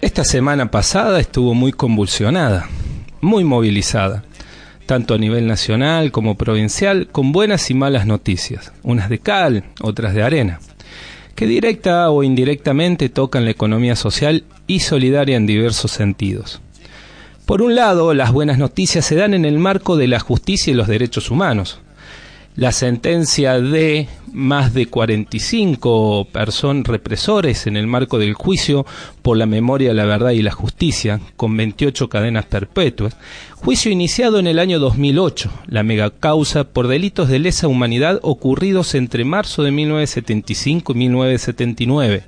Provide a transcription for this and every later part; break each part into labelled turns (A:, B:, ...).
A: Esta semana pasada estuvo muy convulsionada, muy movilizada, tanto a nivel nacional como provincial, con buenas y malas noticias, unas de cal, otras de arena, que directa o indirectamente tocan la economía social y solidaria en diversos sentidos. Por un lado, las buenas noticias se dan en el marco de la justicia y los derechos humanos, la sentencia de más de 45 personas represores en el marco del juicio por la memoria, la verdad y la justicia, con 28 cadenas perpetuas, juicio iniciado en el año 2008, la megacausa por delitos de lesa humanidad ocurridos entre marzo de 1975 y 1979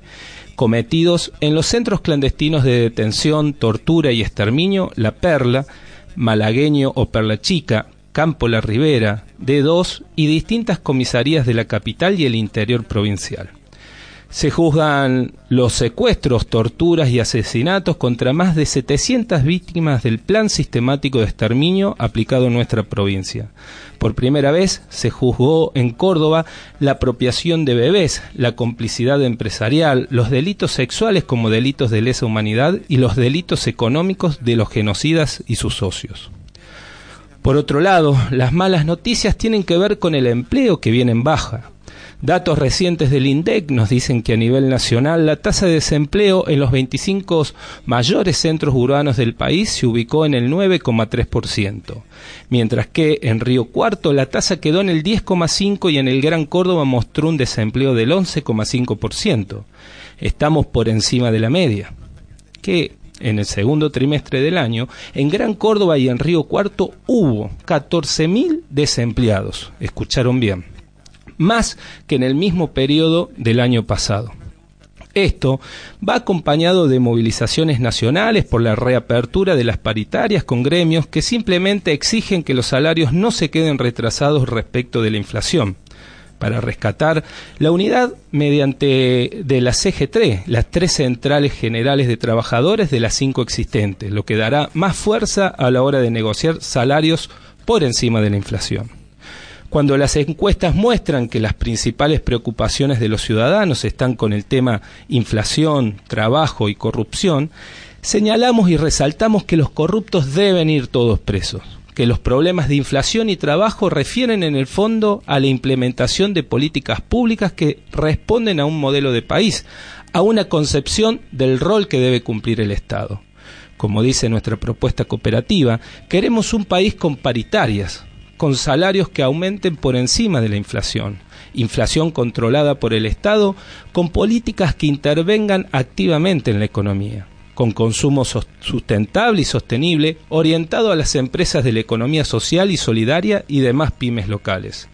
A: cometidos en los centros clandestinos de detención, tortura y exterminio La Perla, Malagueño o Perla Chica, Campo La Ribera, D2 y distintas comisarías de la capital y el interior provincial. Se juzgan los secuestros, torturas y asesinatos contra más de 700 víctimas del plan sistemático de exterminio aplicado en nuestra provincia. Por primera vez se juzgó en Córdoba la apropiación de bebés, la complicidad empresarial, los delitos sexuales como delitos de lesa humanidad y los delitos económicos de los genocidas y sus socios. Por otro lado, las malas noticias tienen que ver con el empleo que viene en baja. Datos recientes del INDEC nos dicen que a nivel nacional la tasa de desempleo en los 25 mayores centros urbanos del país se ubicó en el 9,3%, mientras que en Río Cuarto la tasa quedó en el 10,5% y en el Gran Córdoba mostró un desempleo del 11,5%. Estamos por encima de la media. ¿Qué en el segundo trimestre del año, en Gran Córdoba y en Río Cuarto hubo 14.000 desempleados. Escucharon bien. Más que en el mismo periodo del año pasado. Esto va acompañado de movilizaciones nacionales por la reapertura de las paritarias con gremios que simplemente exigen que los salarios no se queden retrasados respecto de la inflación para rescatar la unidad mediante de la CG3, las tres centrales generales de trabajadores de las cinco existentes, lo que dará más fuerza a la hora de negociar salarios por encima de la inflación. Cuando las encuestas muestran que las principales preocupaciones de los ciudadanos están con el tema inflación, trabajo y corrupción, señalamos y resaltamos que los corruptos deben ir todos presos que los problemas de inflación y trabajo refieren en el fondo a la implementación de políticas públicas que responden a un modelo de país, a una concepción del rol que debe cumplir el Estado. Como dice nuestra propuesta cooperativa, queremos un país con paritarias, con salarios que aumenten por encima de la inflación, inflación controlada por el Estado, con políticas que intervengan activamente en la economía con consumo sustentable y sostenible, orientado a las empresas de la economía social y solidaria y demás pymes locales.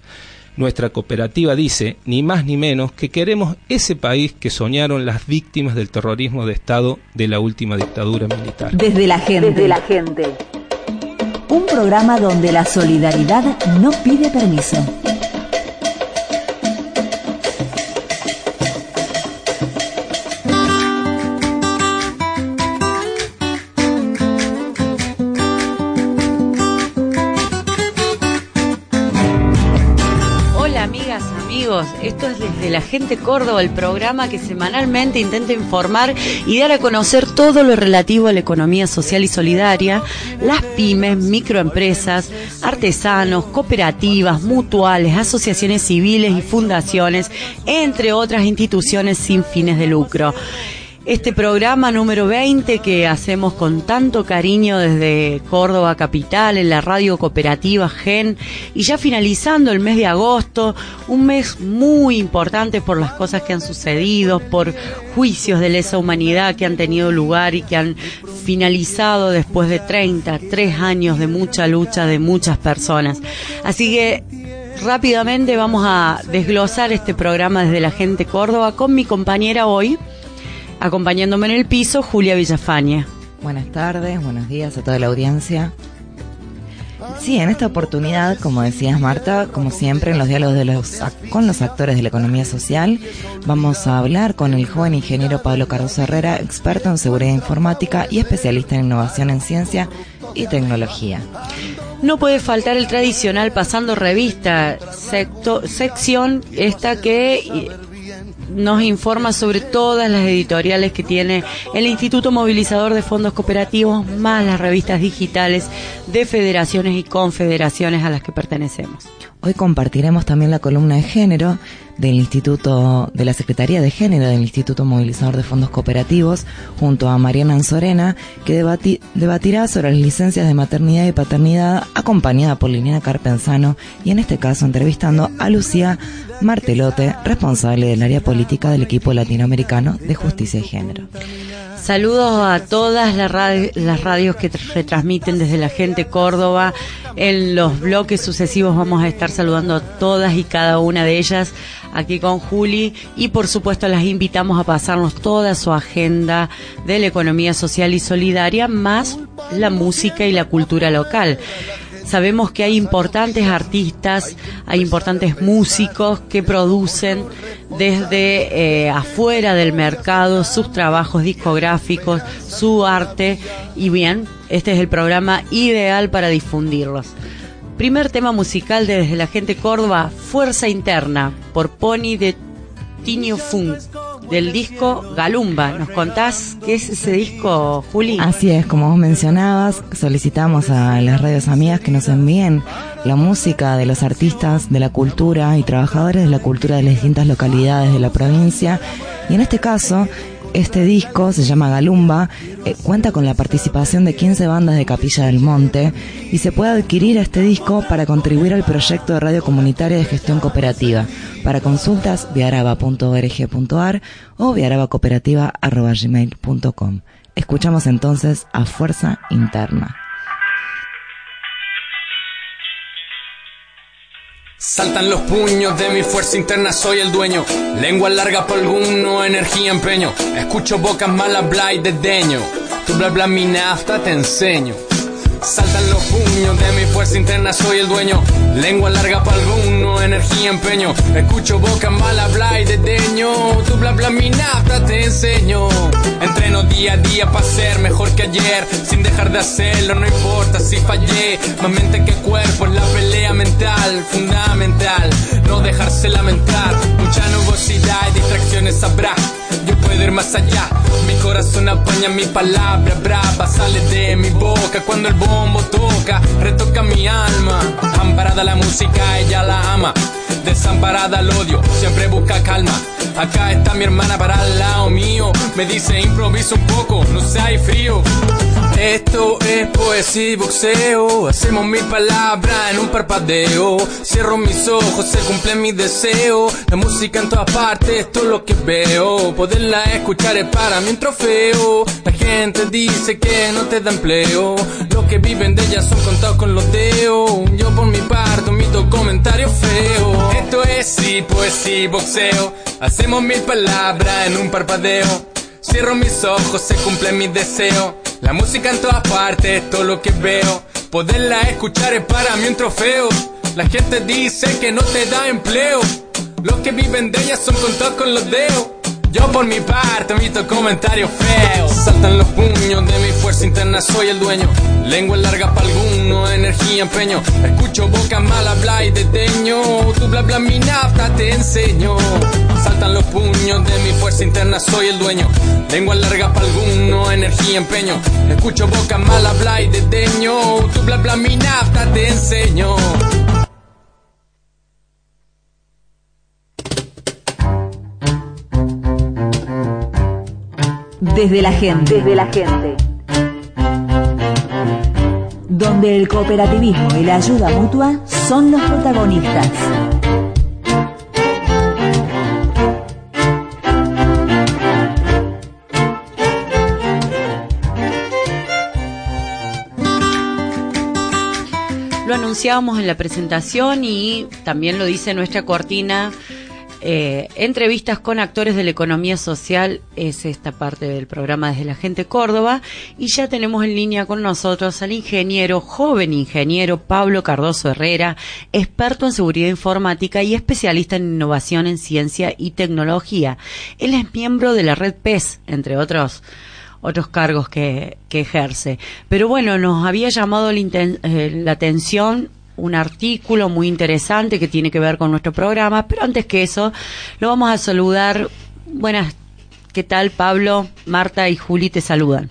A: Nuestra cooperativa dice, ni más ni menos, que queremos ese país que soñaron las víctimas del terrorismo de Estado de la última dictadura militar.
B: Desde la gente. Desde la gente. Un programa donde la solidaridad no pide permiso.
C: Desde la gente Córdoba, el programa que semanalmente intenta informar y dar a conocer todo lo relativo a la economía social y solidaria, las pymes, microempresas, artesanos, cooperativas, mutuales, asociaciones civiles y fundaciones, entre otras instituciones sin fines de lucro este programa número 20 que hacemos con tanto cariño desde Córdoba Capital, en la radio cooperativa GEN, y ya finalizando el mes de agosto, un mes muy importante por las cosas que han sucedido, por juicios de lesa humanidad que han tenido lugar y que han finalizado después de 33 años de mucha lucha de muchas personas. Así que rápidamente vamos a desglosar este programa desde la gente Córdoba con mi compañera hoy. Acompañándome en el piso, Julia Villafaña.
D: Buenas tardes, buenos días a toda la audiencia. Sí, en esta oportunidad, como decías Marta, como siempre en los diálogos de los, con los actores de la economía social, vamos a hablar con el joven ingeniero Pablo Carlos Herrera, experto en seguridad informática y especialista en innovación en ciencia y tecnología.
C: No puede faltar el tradicional pasando revista, sección esta que nos informa sobre todas las editoriales que tiene el Instituto Movilizador de Fondos Cooperativos, más las revistas digitales de federaciones y confederaciones a las que pertenecemos.
D: Hoy compartiremos también la columna de género del Instituto, de la Secretaría de Género del Instituto Movilizador de Fondos Cooperativos, junto a Mariana Anzorena, que debatirá sobre las licencias de maternidad y paternidad, acompañada por Liliana Carpenzano, y en este caso entrevistando a Lucía Martelote, responsable del área política del equipo latinoamericano de justicia y género.
C: Saludos a todas las, radios que retransmiten desde la gente Córdoba. En los bloques sucesivos vamos a estar saludando a todas y cada una de ellas aquí con Juli y por supuesto las invitamos a pasarnos toda su agenda de la economía social y solidaria más la música y la cultura local. Sabemos que hay importantes artistas, hay importantes músicos que producen desde eh, afuera del mercado sus trabajos discográficos, su arte y bien, este es el programa ideal para difundirlos. Primer tema musical desde la gente Córdoba, Fuerza Interna, por Pony de Tinio Funk del disco Galumba. ¿Nos contás qué es ese disco, Juli?
D: Así es, como vos mencionabas, solicitamos a las radios amigas que nos envíen la música de los artistas de la cultura y trabajadores de la cultura de las distintas localidades de la provincia. Y en este caso, este disco se llama Galumba, eh, cuenta con la participación de 15 bandas de Capilla del Monte y se puede adquirir este disco para contribuir al proyecto de radio comunitaria de gestión cooperativa. Para consultas, viaraba.org.ar o viarabacooperativa.gmail.com. Escuchamos entonces a Fuerza Interna.
E: Saltan los puños de mi fuerza interna, soy el dueño. Lengua larga por alguno, energía, empeño. Escucho bocas malas, bla y desdeño. Tu bla bla mi nafta te enseño. Saltan los puños de mi fuerza interna, soy el dueño. Lengua larga para alguno, energía, empeño. Escucho boca mala, bla y desdeño. Tu bla bla mi nafta te enseño. Día a día para ser mejor que ayer. Sin dejar de hacerlo, no importa si fallé. Más mente que cuerpo, la pelea mental, fundamental. No dejarse lamentar. Mucha nubosidad y distracciones habrá. Yo puedo ir más allá. Mi corazón apaña mi palabra brava. Sale de mi boca cuando el bombo toca. Retoca mi alma. Amparada la música, ella la ama. Desamparada al odio, siempre busca calma. Acá está mi hermana para el lado mío. Me dice improvisa un poco, no hay frío. Esto es poesía y boxeo. Hacemos mil palabras en un parpadeo. Cierro mis ojos, se cumple mi deseo. La música en todas partes, esto es lo que veo. Poderla escuchar es para mí un trofeo. La gente dice que no te da empleo. Los que viven de ella son contados con los dedos. Yo por mi parte omito comentarios feos. Esto es sí, poesía y boxeo. Hacemos mil palabras en un parpadeo. Cierro mis ojos, se cumple mi deseo. La música en todas partes, todo lo que veo. Poderla escuchar es para mí un trofeo. La gente dice que no te da empleo. Los que viven de ella son contados con los dedos. Yo por mi parte omito comentarios feos. Saltan los puños de mi fuerza interna, soy el dueño. Lengua larga para alguno, energía, empeño. Escucho boca mala, bla y deteño. Tu bla bla mi nafta te enseño. Saltan los puños de mi fuerza interna, soy el dueño. Lengua larga para alguno, energía, empeño. Escucho boca mala, bla y deteño. Tu bla bla mi nafta te enseño.
B: Desde la gente. Desde la gente. Donde el cooperativismo y la ayuda mutua son los protagonistas.
C: Lo anunciábamos en la presentación y también lo dice nuestra cortina eh, entrevistas con actores de la economía social, es esta parte del programa desde la gente Córdoba, y ya tenemos en línea con nosotros al ingeniero, joven ingeniero Pablo Cardoso Herrera, experto en seguridad informática y especialista en innovación en ciencia y tecnología. Él es miembro de la red PES, entre otros otros cargos que, ejerce. Pero bueno, nos había llamado eh, la atención un artículo muy interesante que tiene que ver con nuestro programa, pero antes que eso, lo vamos a saludar. Buenas, ¿qué tal Pablo? Marta y Juli te saludan.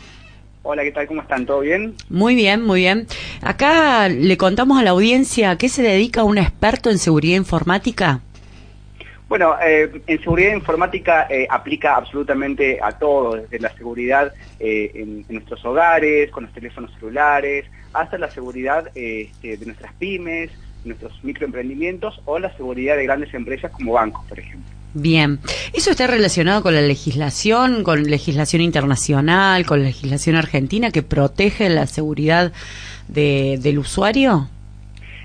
F: Hola, ¿qué tal? ¿Cómo están? ¿Todo bien?
C: Muy bien, muy bien. Acá le contamos a la audiencia a qué se dedica un experto en seguridad informática.
F: Bueno, eh, en seguridad informática eh, aplica absolutamente a todo, desde la seguridad eh, en, nuestros hogares, con los teléfonos celulares, hasta la seguridad este, de nuestras pymes, nuestros microemprendimientos o la seguridad de grandes empresas como bancos, por ejemplo.
C: Bien, ¿eso está relacionado con la legislación, con legislación internacional, con legislación argentina que protege la seguridad del usuario?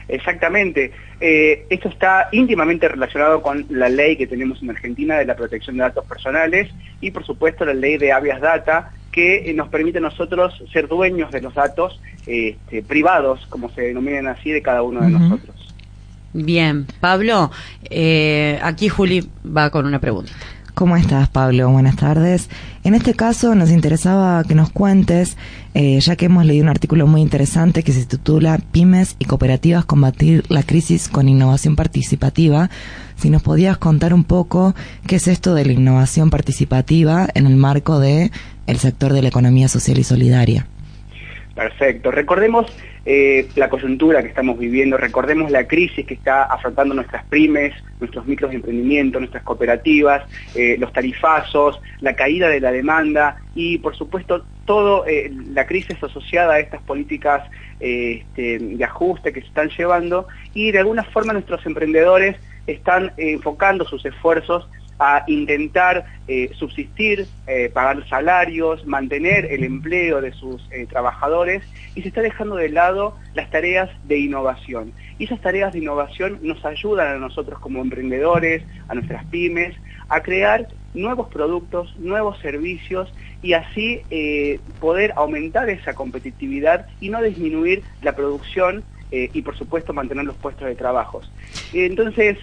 F: Exactamente. Eh, esto está íntimamente relacionado con la ley que tenemos en Argentina de la protección de datos personales y por supuesto la ley de habeas data que eh, nos permite a nosotros ser dueños de los datos este, privados, como se denominan así, de cada uno de nosotros.
C: Bien, Pablo, eh, aquí Juli va con una pregunta.
D: ¿Cómo estás, Pablo? Buenas tardes. En este caso nos interesaba que nos cuentes, eh, ya que hemos leído un artículo muy interesante que se titula Pymes y cooperativas combatir la crisis con innovación participativa, si nos podías contar un poco qué es esto de la innovación participativa en el marco de el sector de la economía social y solidaria.
F: Perfecto. Recordemos eh, la coyuntura que estamos viviendo, recordemos la crisis que está afrontando nuestras pymes, nuestros microemprendimientos, nuestras cooperativas, eh, los tarifazos, la caída de la demanda y, por supuesto, toda eh, la crisis asociada a estas políticas este, de ajuste que se están llevando. Y, de alguna forma, nuestros emprendedores están enfocando sus esfuerzos a intentar eh, subsistir, eh, pagar salarios, mantener el empleo de sus eh, trabajadores y se está dejando de lado las tareas de innovación. Y esas tareas de innovación nos ayudan a nosotros como emprendedores, a nuestras pymes, a crear nuevos productos, nuevos servicios y así poder aumentar esa competitividad y no disminuir la producción y por supuesto mantener los puestos de trabajo. Entonces,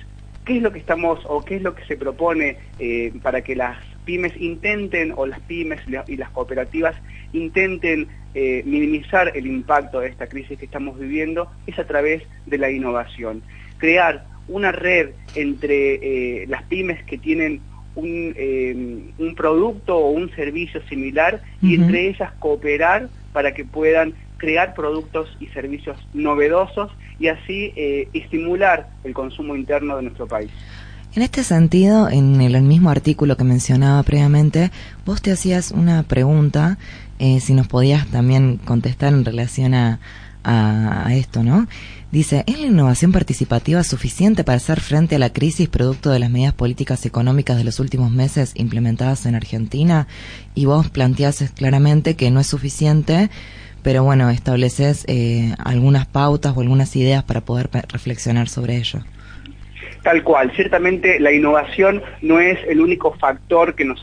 F: ¿Qué es lo que estamos o qué es lo que se propone eh, para que las pymes intenten o las pymes y las cooperativas intenten eh, minimizar el impacto de esta crisis que estamos viviendo? Es a través de la innovación. Crear una red entre eh, las pymes que tienen un, producto o un servicio similar y entre ellas cooperar para que puedan crear productos y servicios novedosos y así eh, estimular el consumo interno de nuestro país.
D: En este sentido, en el mismo artículo que mencionaba previamente, vos te hacías una pregunta, eh, si nos podías también contestar en relación a, a, esto, ¿no? Dice, ¿es la innovación participativa suficiente para hacer frente a la crisis producto de las medidas políticas económicas de los últimos meses implementadas en Argentina? Y vos planteás claramente que no es suficiente pero bueno, estableces eh, algunas pautas o algunas ideas para poder reflexionar sobre ello.
F: Tal cual, ciertamente la innovación no es el único factor que nos,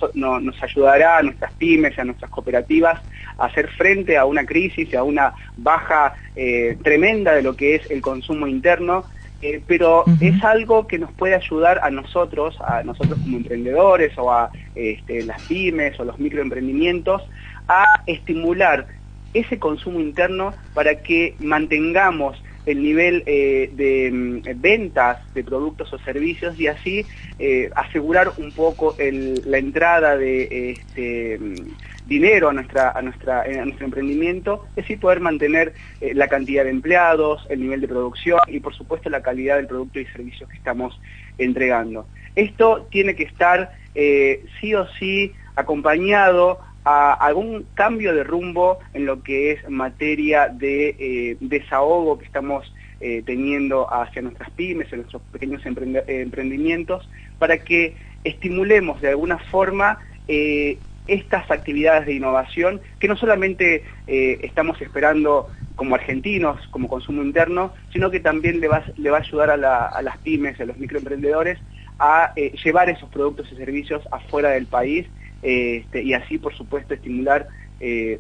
F: ayudará a nuestras pymes, a nuestras cooperativas a hacer frente a una crisis y a una baja eh, tremenda de lo que es el consumo interno, eh, pero es algo que nos puede ayudar a nosotros, a nosotros como emprendedores o a este, las pymes o los microemprendimientos, a estimular ese consumo interno para que mantengamos el nivel eh, de mm, ventas de productos o servicios y así eh, asegurar un poco la entrada de este, mm, dinero a, nuestra, a, nuestra, a nuestro emprendimiento y así poder mantener eh, la cantidad de empleados, el nivel de producción y por supuesto la calidad del producto y servicios que estamos entregando. Esto tiene que estar sí o sí acompañado a algún cambio de rumbo en lo que es materia de eh, desahogo que estamos eh, teniendo hacia nuestras pymes, en nuestros pequeños emprendimientos, para que estimulemos de alguna forma eh, estas actividades de innovación que no solamente estamos esperando como argentinos, como consumo interno, sino que también le va, le va a ayudar a, a las pymes, a los microemprendedores, a llevar esos productos y servicios afuera del país este, y así, por supuesto, estimular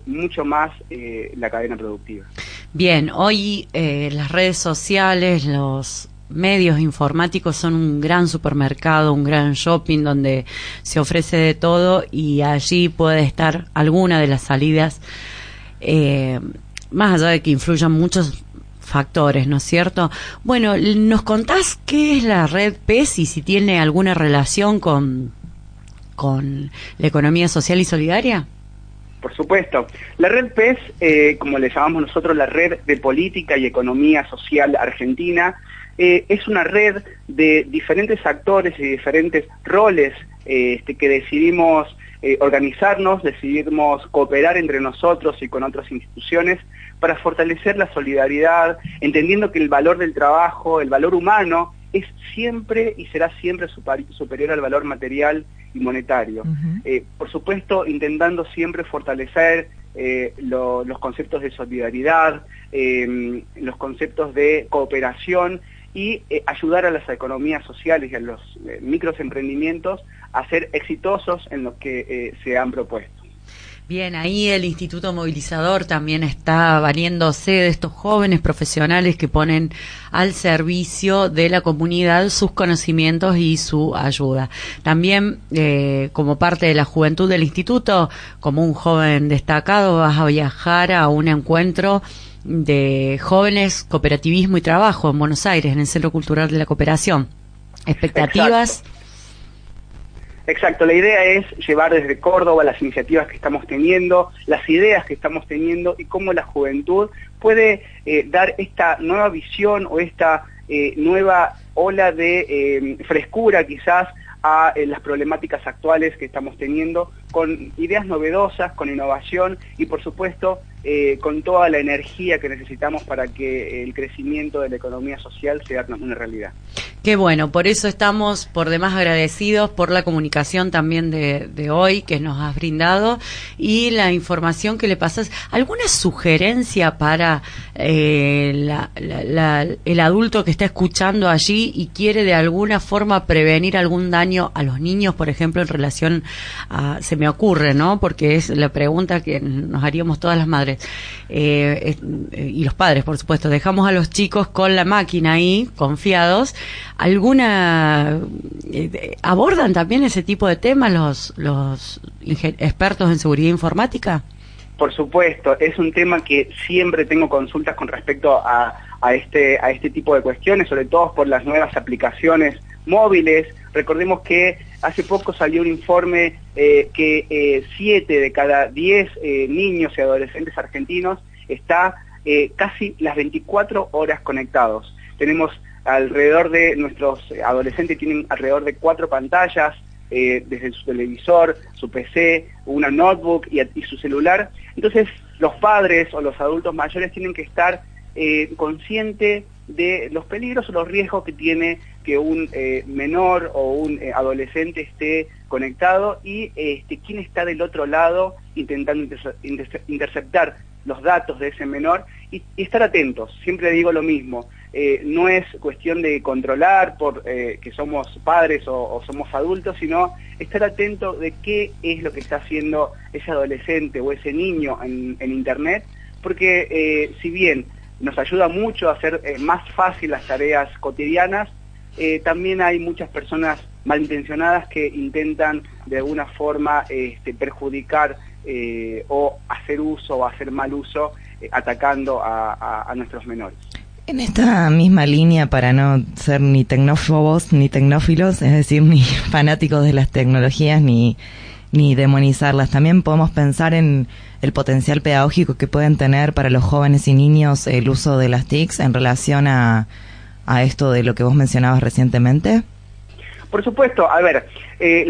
F: mucho más la cadena productiva.
C: Bien, hoy las redes sociales, los medios informáticos son un gran supermercado, un gran shopping donde se ofrece de todo y allí puede estar alguna de las salidas, eh, más allá de que influyan muchos factores, ¿no es cierto? Bueno, ¿nos contás qué es la red PES y si tiene alguna relación con, con la economía social y solidaria?
F: Por supuesto. La red PES, eh, como le llamamos nosotros la Red de Política y Economía Social Argentina, eh, es una red de diferentes actores y diferentes roles eh, este, que decidimos organizarnos, decidimos cooperar entre nosotros y con otras instituciones para fortalecer la solidaridad, entendiendo que el valor del trabajo, el valor humano, es siempre y será siempre superior al valor material y monetario. por supuesto, intentando siempre fortalecer los conceptos de solidaridad, los conceptos de cooperación y eh, ayudar a las economías sociales y a los eh, microemprendimientos a ser exitosos en lo que eh, se han propuesto.
C: Bien, ahí el Instituto Movilizador también está valiéndose de estos jóvenes profesionales que ponen al servicio de la comunidad sus conocimientos y su ayuda. También, como parte de la juventud del instituto, como un joven destacado, vas a viajar a un encuentro de jóvenes, cooperativismo y trabajo en Buenos Aires, en el Centro Cultural de la Cooperación. ¿Expectativas?
F: La idea es llevar desde Córdoba las iniciativas que estamos teniendo, las ideas que estamos teniendo y cómo la juventud puede eh, dar esta nueva visión o esta eh, nueva ola de eh, frescura quizás a las problemáticas actuales que estamos teniendo, con ideas novedosas, con innovación y por supuesto eh, con toda la energía que necesitamos para que el crecimiento de la economía social sea una realidad.
C: Qué bueno, por eso estamos por demás agradecidos por la comunicación también de, hoy que nos has brindado y la información que le pasas. ¿Alguna sugerencia para eh, el adulto que está escuchando allí y quiere de alguna forma prevenir algún daño a los niños, por ejemplo, en relación a, se me ocurre, ¿no? Porque es la pregunta que nos haríamos todas las madres eh, eh, y los padres, por supuesto. Dejamos a los chicos con la máquina ahí, confiados. ¿Alguna eh, abordan también ese tipo de temas los, los expertos en seguridad informática?
F: Por supuesto, es un tema que siempre tengo consultas con respecto a, a, este, a este tipo de cuestiones, sobre todo por las nuevas aplicaciones móviles. Recordemos que hace poco salió un informe eh, que 7 eh, de cada 10 eh, niños y adolescentes argentinos está casi las 24 horas conectados. Tenemos alrededor de, nuestros adolescentes tienen alrededor de cuatro pantallas, desde su televisor, su PC, una notebook y, y, su celular. Entonces, los padres o los adultos mayores tienen que estar conscientes de los peligros o los riesgos que tiene que un eh, menor o un eh, adolescente esté conectado y este, quién está del otro lado intentando interceptar los datos de ese menor y, estar atentos. Siempre digo lo mismo, eh, no es cuestión de controlar por que somos padres o, somos adultos, sino estar atento de qué es lo que está haciendo ese adolescente o ese niño en, en Internet, porque si bien nos ayuda mucho a hacer más fácil las tareas cotidianas, eh, también hay muchas personas malintencionadas que intentan de alguna forma este, perjudicar eh, o hacer uso o hacer mal uso eh, atacando a, nuestros menores.
D: En esta misma línea, para no ser ni tecnófobos ni tecnófilos, es decir, ni fanáticos de las tecnologías ni, ni demonizarlas, también podemos pensar en el potencial pedagógico que pueden tener para los jóvenes y niños el uso de las TICs en relación a a esto de lo que vos mencionabas recientemente?
F: Por supuesto, a ver, eh,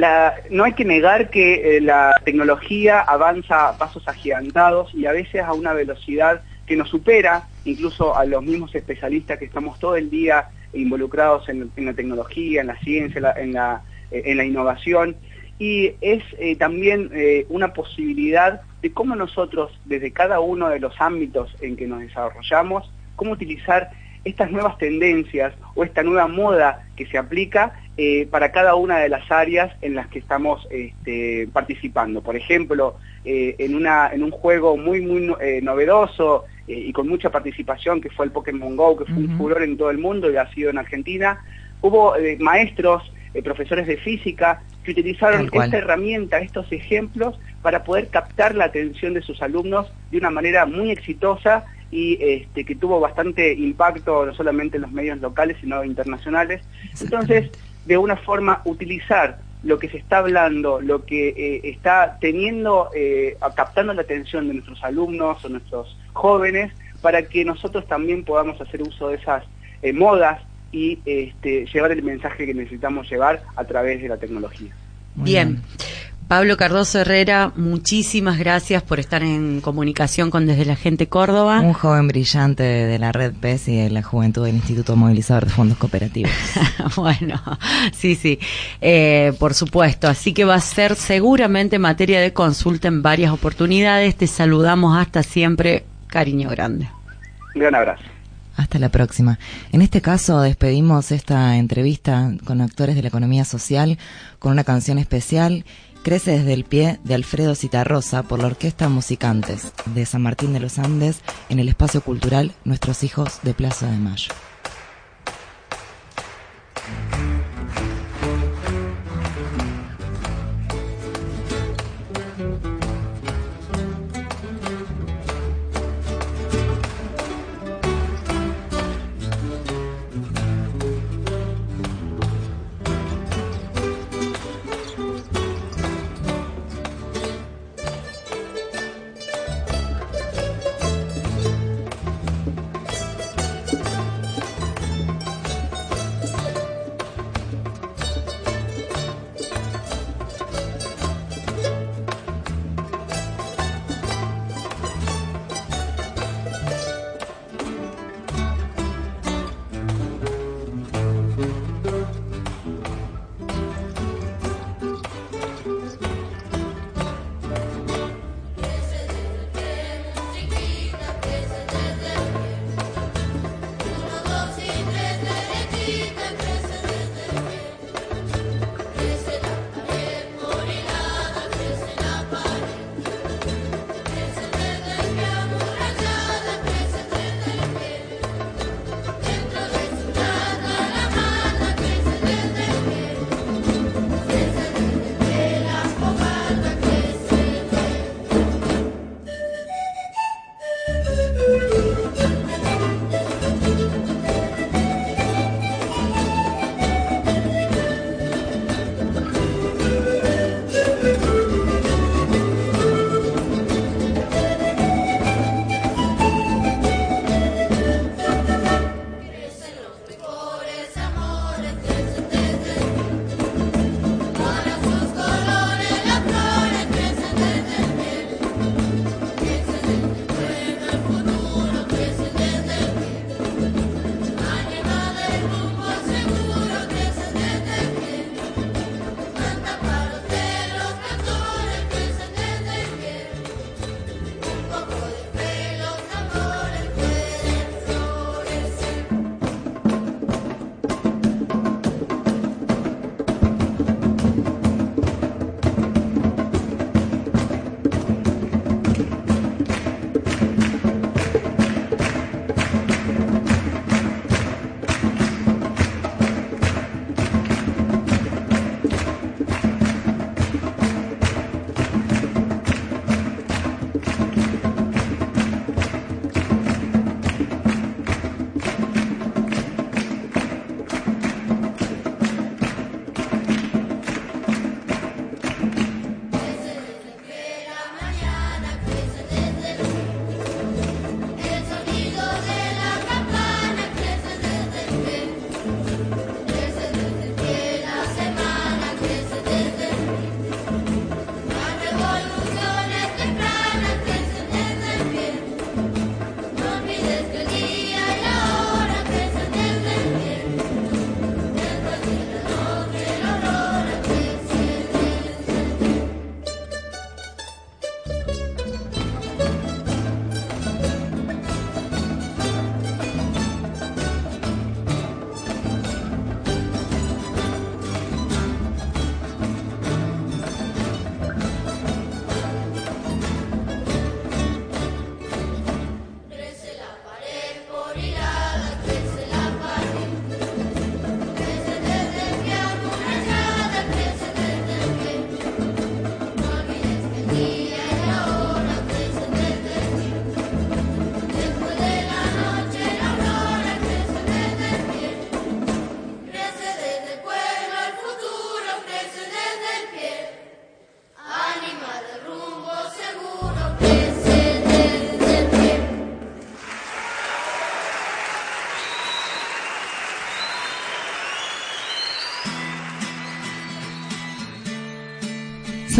F: no hay que negar que eh, la tecnología avanza a pasos agigantados y a veces a una velocidad que nos supera incluso a los mismos especialistas que estamos todo el día involucrados en, la tecnología, en la ciencia, en la, eh, en la innovación. Y es también una posibilidad de cómo nosotros, desde cada uno de los ámbitos en que nos desarrollamos, cómo utilizar estas nuevas tendencias o esta nueva moda que se aplica eh, para cada una de las áreas en las que estamos este, participando. Por ejemplo, eh, en, una, en un juego muy, muy eh, novedoso y con mucha participación, que fue el Pokémon GO, que fue un furor en todo el mundo y ha sido en Argentina, hubo maestros, profesores de física, que utilizaron esta herramienta, estos ejemplos, para poder captar la atención de sus alumnos de una manera muy exitosa y este, que tuvo bastante impacto no solamente en los medios locales, sino internacionales. Entonces, de una forma, utilizar lo que se está hablando, lo que eh, está teniendo, eh, captando la atención de nuestros alumnos o nuestros jóvenes, para que nosotros también podamos hacer uso de esas eh, modas y este, llevar el mensaje que necesitamos llevar a través de la tecnología.
C: bien. Pablo Cardoso Herrera, muchísimas gracias por estar en comunicación con Desde la Gente Córdoba.
D: Un joven brillante de la Red PES y de la Juventud del Instituto Movilizador de Fondos Cooperativos.
C: bueno, sí, sí, eh, por supuesto. Así que va a ser seguramente materia de consulta en varias oportunidades. Te saludamos hasta siempre. Cariño grande.
F: Un gran abrazo.
D: Hasta la próxima. En este caso despedimos esta entrevista con actores de la economía social con una canción especial Crece desde el pie de Alfredo Citarrosa por la Orquesta Musicantes de San Martín de los Andes en el espacio cultural Nuestros Hijos de Plaza de Mayo.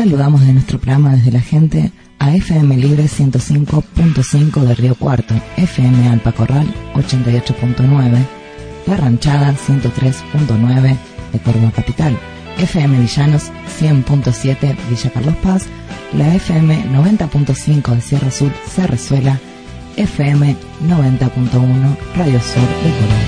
D: Saludamos de nuestro programa desde la gente a FM Libre 105.5 de Río Cuarto, FM Alpacorral 88.9, La Ranchada 103.9 de Córdoba Capital, FM Villanos 100.7 Villa Carlos Paz, la FM 90.5 de Sierra Sur Cerrezuela, FM 90.1 Radio Sur de Córdoba.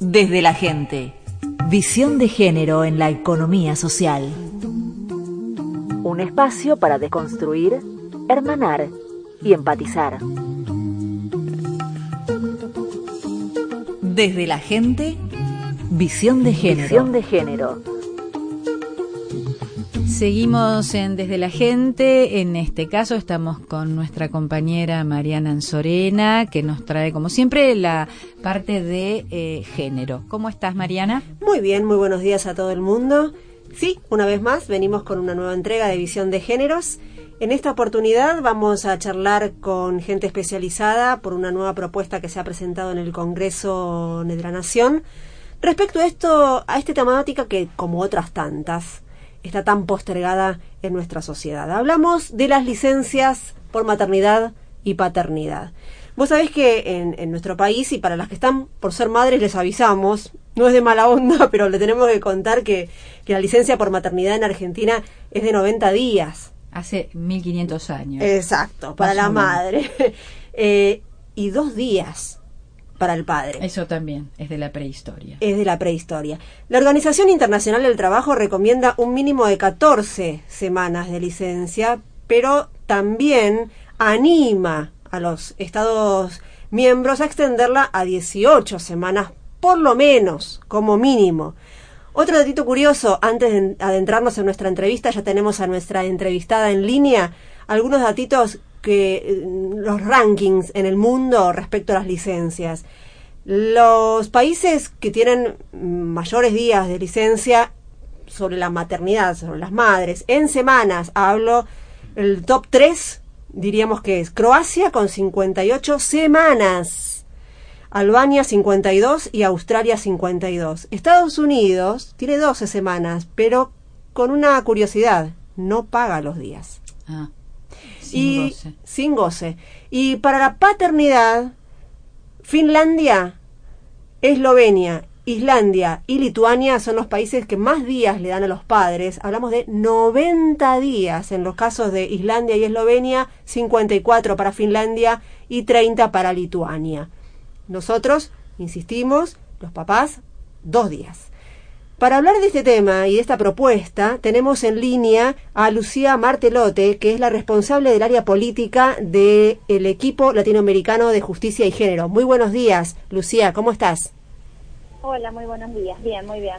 B: Desde la gente. Visión de género en la economía social. Un espacio para deconstruir, hermanar y empatizar. Desde la gente, visión de género.
C: Visión de género. Seguimos en Desde la Gente. En este caso estamos con nuestra compañera Mariana Anzorena, que nos trae, como siempre, la parte de eh, género. ¿Cómo estás, Mariana?
G: Muy bien, muy buenos días a todo el mundo. Sí, una vez más venimos con una nueva entrega de Visión de Géneros. En esta oportunidad vamos a charlar con gente especializada por una nueva propuesta que se ha presentado en el Congreso de la Nación respecto a esto, a esta temática que, como otras tantas, está tan postergada en nuestra sociedad. Hablamos de las licencias por maternidad y paternidad. Vos sabés que en, en, nuestro país, y para las que están por ser madres les avisamos, no es de mala onda, pero le tenemos que contar que, que la licencia por maternidad en Argentina es de 90 días.
C: Hace 1500 años.
G: Exacto, para la madre. eh, y dos días para el padre.
C: Eso también es de la prehistoria.
G: Es de la prehistoria. La Organización Internacional del Trabajo recomienda un mínimo de 14 semanas de licencia, pero también anima a los Estados miembros a extenderla a 18 semanas, por lo menos, como mínimo. Otro datito curioso, antes de adentrarnos en nuestra entrevista, ya tenemos a nuestra entrevistada en línea, algunos datitos que los rankings en el mundo respecto a las licencias. Los países que tienen mayores días de licencia sobre la maternidad, sobre las madres, en semanas, hablo el top 3, diríamos que es Croacia con 58 semanas, Albania 52 y Australia 52. Estados Unidos tiene 12 semanas, pero con una curiosidad, no paga los días.
C: Ah
G: y goce. sin goce. Y para la paternidad, Finlandia, Eslovenia, Islandia y Lituania son los países que más días le dan a los padres. Hablamos de 90 días en los casos de Islandia y Eslovenia, 54 para Finlandia y 30 para Lituania. Nosotros, insistimos, los papás, dos días. Para hablar de este tema y de esta propuesta, tenemos en línea a Lucía Martelote, que es la responsable del área política del equipo latinoamericano de justicia y género. Muy buenos días, Lucía, ¿cómo estás?
H: Hola, muy buenos días. Bien, muy bien.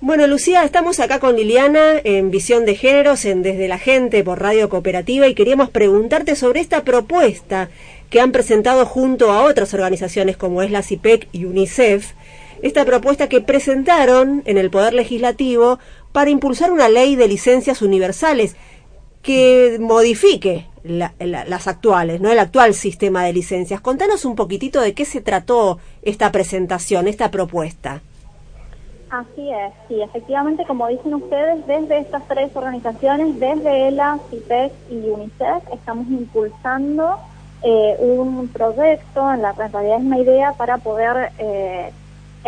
G: Bueno, Lucía, estamos acá con Liliana en Visión de Géneros, en Desde la Gente por Radio Cooperativa, y queríamos preguntarte sobre esta propuesta que han presentado junto a otras organizaciones como es la CIPEC y UNICEF, esta propuesta que presentaron en el Poder Legislativo para impulsar una ley de licencias universales que modifique las actuales, ¿no? El actual sistema de licencias. Contanos un poquitito de qué se trató esta presentación, esta propuesta.
H: Así es, sí, efectivamente, como dicen ustedes, desde estas tres organizaciones, desde ELA, CIPEC y UNICEF, estamos impulsando eh, un proyecto, en la realidad es una idea para poder eh,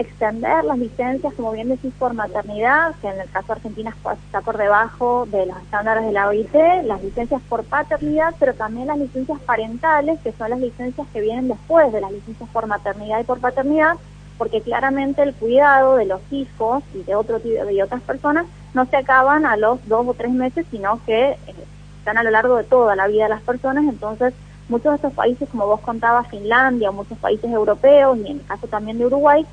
H: extender las licencias, como bien decís, por maternidad, que en el caso de Argentina está por debajo de los estándares de la OIT, las licencias por paternidad, pero también las licencias parentales, que son las licencias que vienen después de las licencias por maternidad y por paternidad, porque claramente el cuidado de los hijos y de otro de otras personas no se acaban a los dos o tres meses, sino que eh, están a lo largo de toda la vida de las personas, entonces muchos de estos países, como vos contabas, Finlandia muchos países europeos, y en el caso también de Uruguay,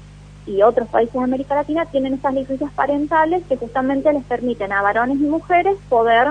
H: y otros países de América Latina tienen estas licencias parentales que justamente les permiten a varones y mujeres poder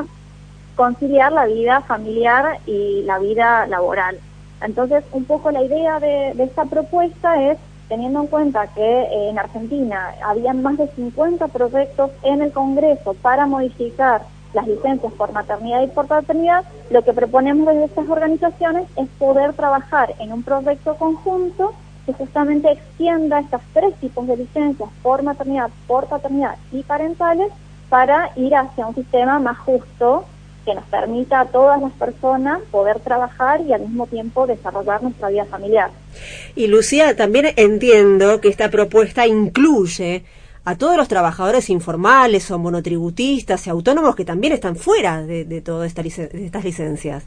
H: conciliar la vida familiar y la vida laboral. Entonces, un poco la idea de, esta propuesta es, teniendo en cuenta que en Argentina habían más de 50 proyectos en el Congreso para modificar las licencias por maternidad y por paternidad, lo que proponemos desde estas organizaciones es poder trabajar en un proyecto conjunto que justamente extienda estos tres tipos de licencias por maternidad, por paternidad y parentales para ir hacia un sistema más justo que nos permita a todas las personas poder trabajar y al mismo tiempo desarrollar nuestra vida familiar.
G: Y Lucía, también entiendo que esta propuesta incluye a todos los trabajadores informales o monotributistas y autónomos que también están fuera de, de todas esta estas licencias.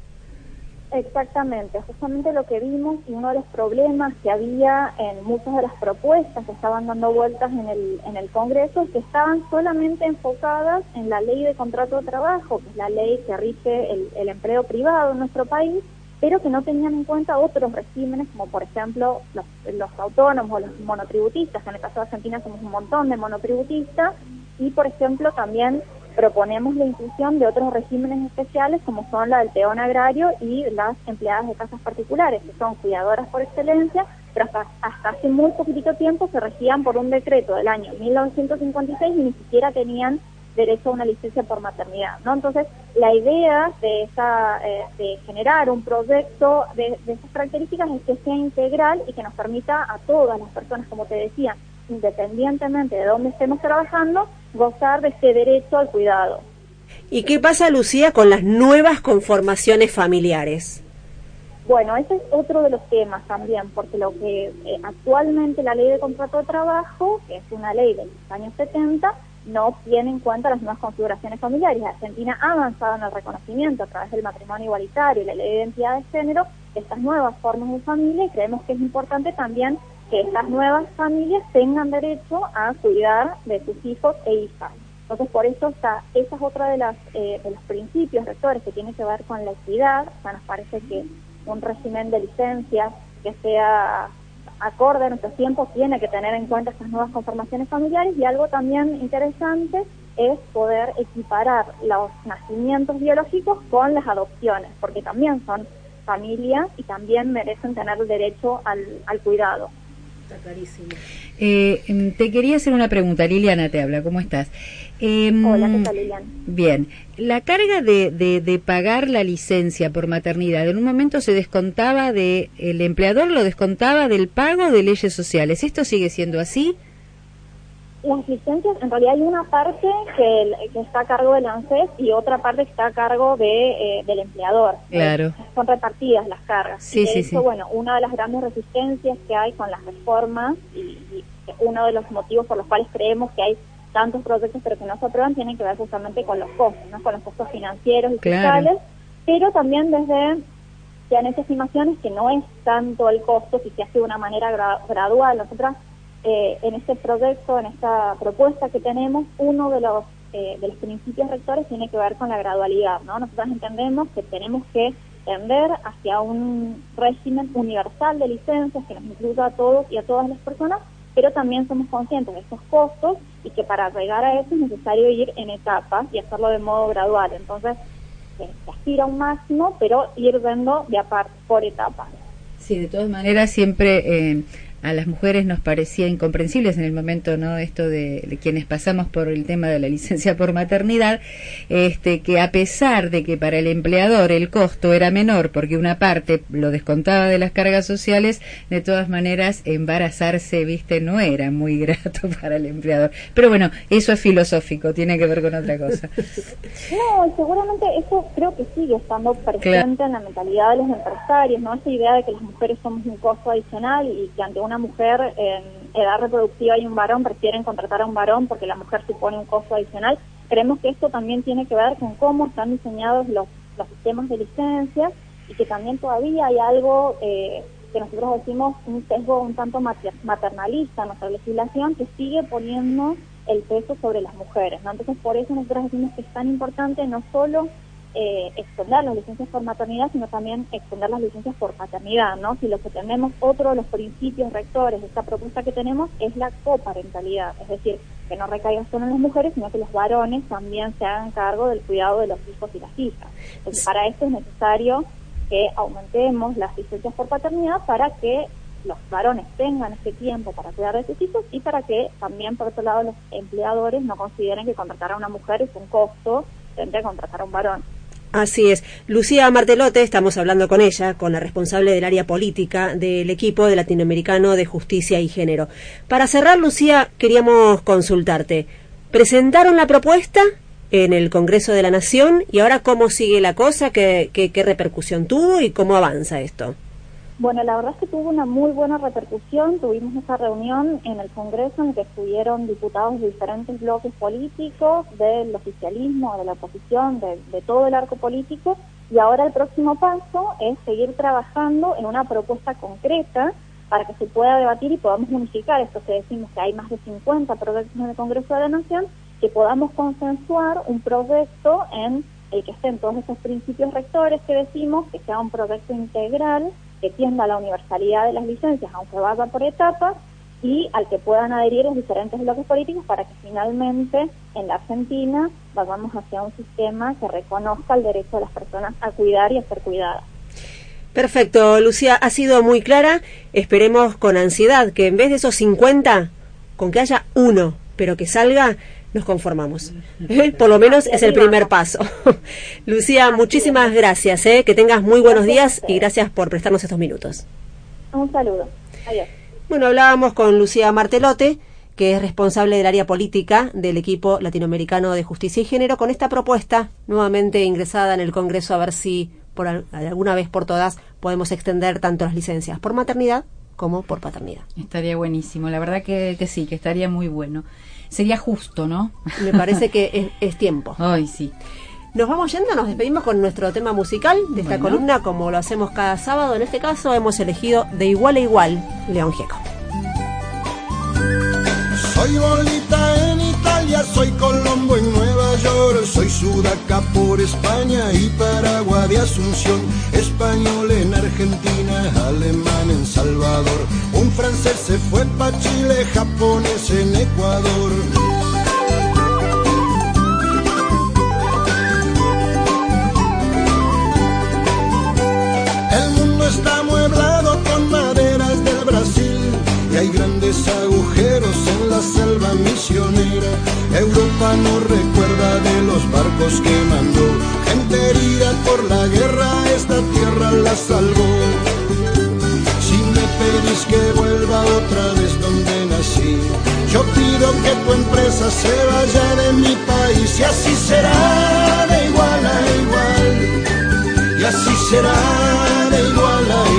H: Exactamente, justamente lo que vimos y uno de los problemas que había en muchas de las propuestas que estaban dando vueltas en el, en el Congreso es que estaban solamente enfocadas en la ley de contrato de trabajo, que es la ley que rige el, el empleo privado en nuestro país, pero que no tenían en cuenta otros regímenes, como por ejemplo los, los autónomos o los monotributistas, en el caso de Argentina somos un montón de monotributistas, y por ejemplo también proponemos la inclusión de otros regímenes especiales como son la del peón agrario y las empleadas de casas particulares, que son cuidadoras por excelencia, pero hasta, hasta hace muy poquito tiempo se regían por un decreto del año 1956 y ni siquiera tenían derecho a una licencia por maternidad, ¿no? Entonces, la idea de esa, eh, de generar un proyecto de, de esas características es que sea integral y que nos permita a todas las personas, como te decía, independientemente de dónde estemos trabajando, gozar de este derecho al cuidado.
G: ¿Y qué pasa, Lucía, con las nuevas conformaciones familiares?
H: Bueno, ese es otro de los temas también, porque lo que eh, actualmente la ley de contrato de trabajo, que es una ley de los años 70, no tiene en cuenta las nuevas configuraciones familiares. Argentina ha avanzado en el reconocimiento a través del matrimonio igualitario y la ley de identidad de género estas nuevas formas de familia y creemos que es importante también que estas nuevas familias tengan derecho a cuidar de sus hijos e hijas. Entonces, por eso está, esa es otra de, las, eh, de los principios rectores que tiene que ver con la equidad. O sea, nos parece que un régimen de licencias que sea acorde a nuestros tiempos tiene que tener en cuenta estas nuevas conformaciones familiares y algo también interesante es poder equiparar los nacimientos biológicos con las adopciones, porque también son familias y también merecen tener derecho al, al cuidado.
I: Eh, em, te quería hacer una pregunta, Liliana te habla, ¿cómo estás?
H: Em, Hola, ¿qué tal Liliana?
I: Bien, la carga de, de, pagar la licencia por maternidad, en un momento se descontaba de, el empleador lo descontaba del pago de leyes sociales, ¿esto sigue siendo así?
H: Las licencias, en realidad hay una parte que, está a cargo del ANSES y otra parte que está a cargo de, eh, del empleador.
I: Claro.
H: son repartidas las cargas.
I: Sí, sí, sí.
H: Bueno, una de las grandes resistencias que hay con las reformas y, uno de los motivos por los cuales creemos que hay tantos proyectos pero que no se aprueban tiene que ver justamente con los costos, ¿no? con los costos financieros y fiscales, pero también desde se han hecho estimaciones que no es tanto el costo si se hace de una manera gradual. Nosotras eh, en este proyecto, en esta propuesta que tenemos, uno de los, eh, de los principios rectores tiene que ver con la gradualidad. ¿no? Nosotros entendemos que tenemos que tender hacia un régimen universal de licencias que nos incluya a todos y a todas las personas, pero también somos conscientes de estos costos y que para llegar a eso es necesario ir en etapas y hacerlo de modo gradual. Entonces, se aspira a un máximo, pero ir viendo de aparte por etapas.
I: Sí, de todas maneras, siempre... Eh a las mujeres nos parecía incomprensible en el momento no esto de, quienes pasamos por el tema de la licencia por maternidad este que a pesar de que para el empleador el costo era menor porque una parte lo descontaba de las cargas sociales de todas maneras embarazarse viste no era muy grato para el empleador. Pero bueno eso es filosófico tiene que ver con otra cosa.
H: No seguramente eso creo que sigue estando presente en la mentalidad de los empresarios no esa idea de que las mujeres somos un costo adicional y que ante una mujer en edad reproductiva y un varón prefieren contratar a un varón porque la mujer supone un costo adicional. Creemos que esto también tiene que ver con cómo están diseñados los, los sistemas de licencia y que también todavía hay algo eh, que nosotros decimos un sesgo un tanto maternalista en nuestra legislación que sigue poniendo el peso sobre las mujeres. ¿no? Entonces, por eso nosotros decimos que es tan importante no solo eh, extender las licencias por maternidad, sino también extender las licencias por paternidad, ¿no? Si lo que tenemos, otro de los principios rectores de esta propuesta que tenemos es la coparentalidad, es decir, que no recaiga solo en las mujeres, sino que los varones también se hagan cargo del cuidado de los hijos y las hijas. Entonces, para esto es necesario que aumentemos las licencias por paternidad para que los varones tengan este tiempo para cuidar de sus hijos y para que también, por otro lado, los empleadores no consideren que contratar a una mujer es un costo frente a contratar a un varón.
G: Así es. Lucía Martelote, estamos hablando con ella, con la responsable del área política del equipo de Latinoamericano de Justicia y Género. Para cerrar, Lucía, queríamos consultarte. ¿Presentaron la propuesta en el Congreso de la Nación y ahora cómo sigue la cosa? ¿Qué, qué, qué repercusión tuvo y cómo avanza esto?
H: Bueno, la verdad es que tuvo una muy buena repercusión. Tuvimos esa reunión en el Congreso en que estuvieron diputados de diferentes bloques políticos, del oficialismo, de la oposición, de, de, todo el arco político. Y ahora el próximo paso es seguir trabajando en una propuesta concreta para que se pueda debatir y podamos unificar esto que decimos que hay más de 50 proyectos en el Congreso de la Nación, que podamos consensuar un proyecto en el que estén todos esos principios rectores que decimos, que sea un proyecto integral que tienda a la universalidad de las licencias, aunque vaya por etapas, y al que puedan adherir los diferentes bloques políticos para que finalmente en la Argentina vayamos hacia un sistema que reconozca el derecho de las personas a cuidar y a ser cuidadas.
G: Perfecto, Lucía, ha sido muy clara. Esperemos con ansiedad que en vez de esos 50, con que haya uno, pero que salga, nos conformamos. Por lo menos es el primer paso. Lucía, muchísimas gracias. ¿eh? Que tengas muy buenos días y gracias por prestarnos estos minutos.
H: Un saludo. Adiós.
G: Bueno, hablábamos con Lucía Martelote, que es responsable del área política del equipo latinoamericano de justicia y género, con esta propuesta nuevamente ingresada en el Congreso a ver si por alguna vez por todas podemos extender tanto las licencias por maternidad como por paternidad.
I: Estaría buenísimo, la verdad que, que sí, que estaría muy bueno sería justo, ¿no?
G: Me parece que es, es tiempo.
I: Ay, sí.
G: Nos vamos yendo, nos despedimos con nuestro tema musical de esta bueno. columna, como lo hacemos cada sábado. En este caso hemos elegido de igual a igual León Gieco.
J: Soy bolita en Italia, soy Colombo en Nueva Soy Sudaca por España y Paraguay de Asunción, español en Argentina, alemán en Salvador, un francés se fue pa' Chile, japonés en Ecuador. El mundo está mueblado misionera. Europa no recuerda de los barcos que mandó, gente herida por la guerra, esta tierra la salvó. Si me pedís que vuelva otra vez donde nací, yo pido que tu empresa se vaya de mi país y así será de igual a igual, y así será de igual a igual.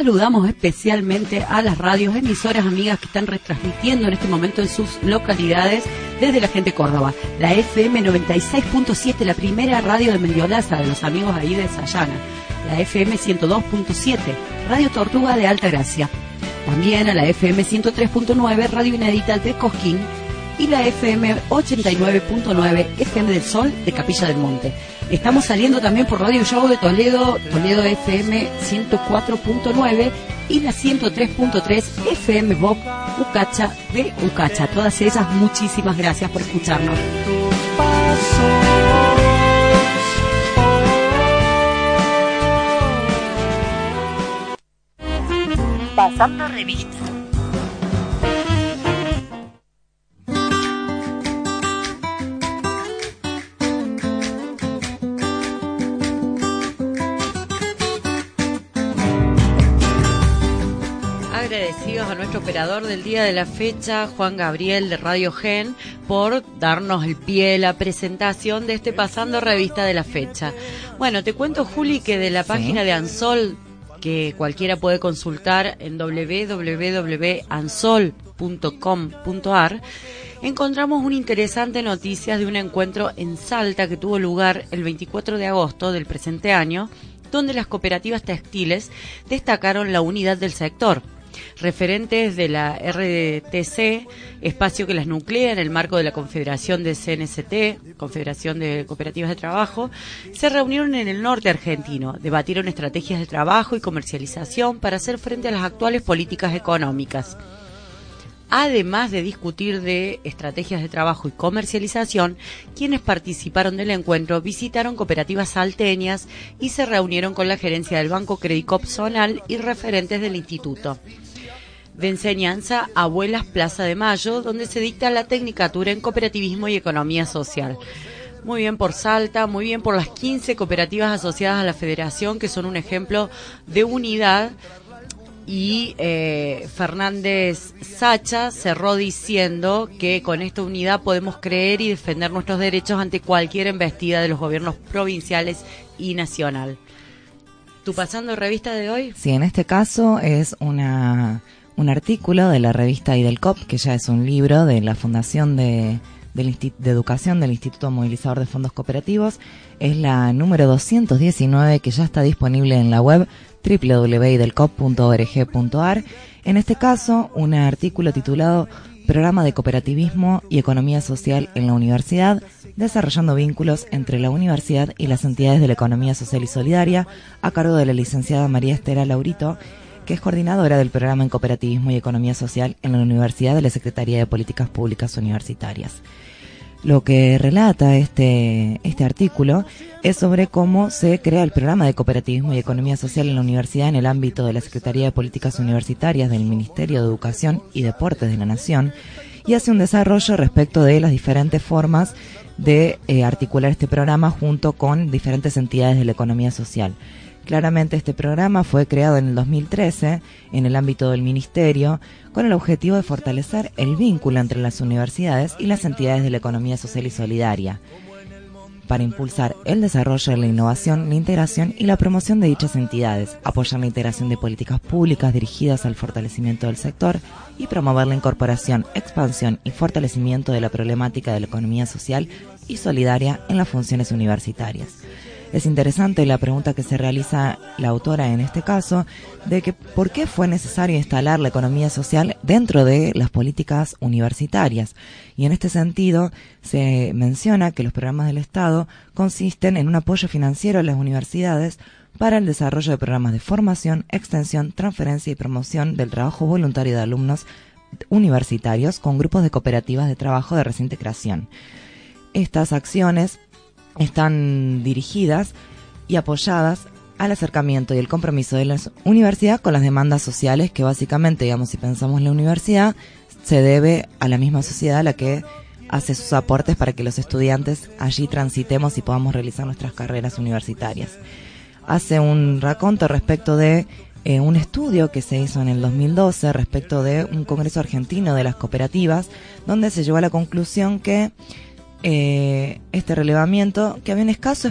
C: Saludamos especialmente a las radios emisoras amigas que están retransmitiendo en este momento en sus localidades desde la gente Córdoba. La FM 96.7, la primera radio de Mendiolaza, de los amigos ahí de Sayana. La FM 102.7, Radio Tortuga de Alta Gracia. También a la FM 103.9, Radio Inédita de Cosquín. Y la FM 89.9, FM del Sol de Capilla del Monte. Estamos saliendo también por Radio Show de Toledo, Toledo FM 104.9 y la 103.3 FM Bob Ucacha de Ucacha. Todas ellas, muchísimas gracias por escucharnos.
B: Pasando revista.
C: Operador del día de la fecha, Juan Gabriel de Radio Gen, por darnos el pie, la presentación de este Pasando Revista de la fecha. Bueno, te cuento, Juli, que de la página de Ansol, que cualquiera puede consultar en www.ansol.com.ar, encontramos una interesante noticia de un encuentro en Salta que tuvo lugar el 24 de agosto del presente año, donde las cooperativas textiles destacaron la unidad del sector. Referentes de la RTC, espacio que las nuclea en el marco de la Confederación de CNCT, Confederación de Cooperativas de Trabajo, se reunieron en el norte argentino, debatieron estrategias de trabajo y comercialización para hacer frente a las actuales políticas económicas. Además de discutir de estrategias de trabajo y comercialización, quienes participaron del encuentro visitaron cooperativas salteñas y se reunieron con la gerencia del Banco Credicop Zonal y referentes del instituto de enseñanza Abuelas Plaza de Mayo, donde se dicta la tecnicatura en cooperativismo y economía social. Muy bien por Salta, muy bien por las 15 cooperativas asociadas a la federación, que son un ejemplo de unidad y eh, Fernández Sacha cerró diciendo que con esta unidad podemos creer y defender nuestros derechos ante cualquier embestida de los gobiernos provinciales y nacional. ¿Tu pasando revista de hoy?
D: Sí, en este caso es una, un artículo de la revista Idelcop, que ya es un libro de la Fundación de, Educación del Instituto Movilizador de Fondos Cooperativos. Es la número 219 que ya está disponible en la web www.delcop.org.ar. En este caso, un artículo titulado Programa de Cooperativismo y Economía Social en la Universidad, desarrollando vínculos entre la universidad y las entidades de la economía social y solidaria, a cargo de la licenciada María Estera Laurito, que es coordinadora del programa en Cooperativismo y Economía Social en la Universidad de la Secretaría de Políticas Públicas Universitarias. Lo que relata este, este artículo es sobre cómo se crea el programa de cooperativismo y economía social en la universidad en el ámbito de la Secretaría de Políticas Universitarias del Ministerio de Educación y Deportes de la Nación y hace un desarrollo respecto de las diferentes formas de eh, articular este programa junto con diferentes entidades de la economía social. Claramente este programa fue creado en el 2013 en el ámbito del Ministerio con el objetivo de fortalecer el vínculo entre las universidades y las entidades de la economía social y solidaria para impulsar el desarrollo de la innovación, la integración y la promoción de dichas entidades, apoyar la integración de políticas públicas dirigidas al fortalecimiento del sector y promover la incorporación, expansión y fortalecimiento de la problemática de la economía social y solidaria en las funciones universitarias es interesante la pregunta que se realiza la autora en este caso de que por qué fue necesario instalar la economía social dentro de las políticas universitarias. Y en este sentido se menciona que los programas del Estado consisten en un apoyo financiero a las universidades para el desarrollo de programas de formación, extensión, transferencia y promoción del trabajo voluntario de alumnos universitarios con grupos de cooperativas de trabajo de reciente creación. Estas acciones están dirigidas y apoyadas al acercamiento y el compromiso de la universidad con las demandas sociales que básicamente, digamos, si pensamos en la universidad, se debe a la misma sociedad a la que hace sus aportes para que los estudiantes allí transitemos y podamos realizar nuestras carreras universitarias. Hace un raconto respecto de eh, un estudio que se hizo en el 2012 respecto de un congreso argentino de las cooperativas, donde se llegó a la conclusión que eh, este relevamiento, que había un escaso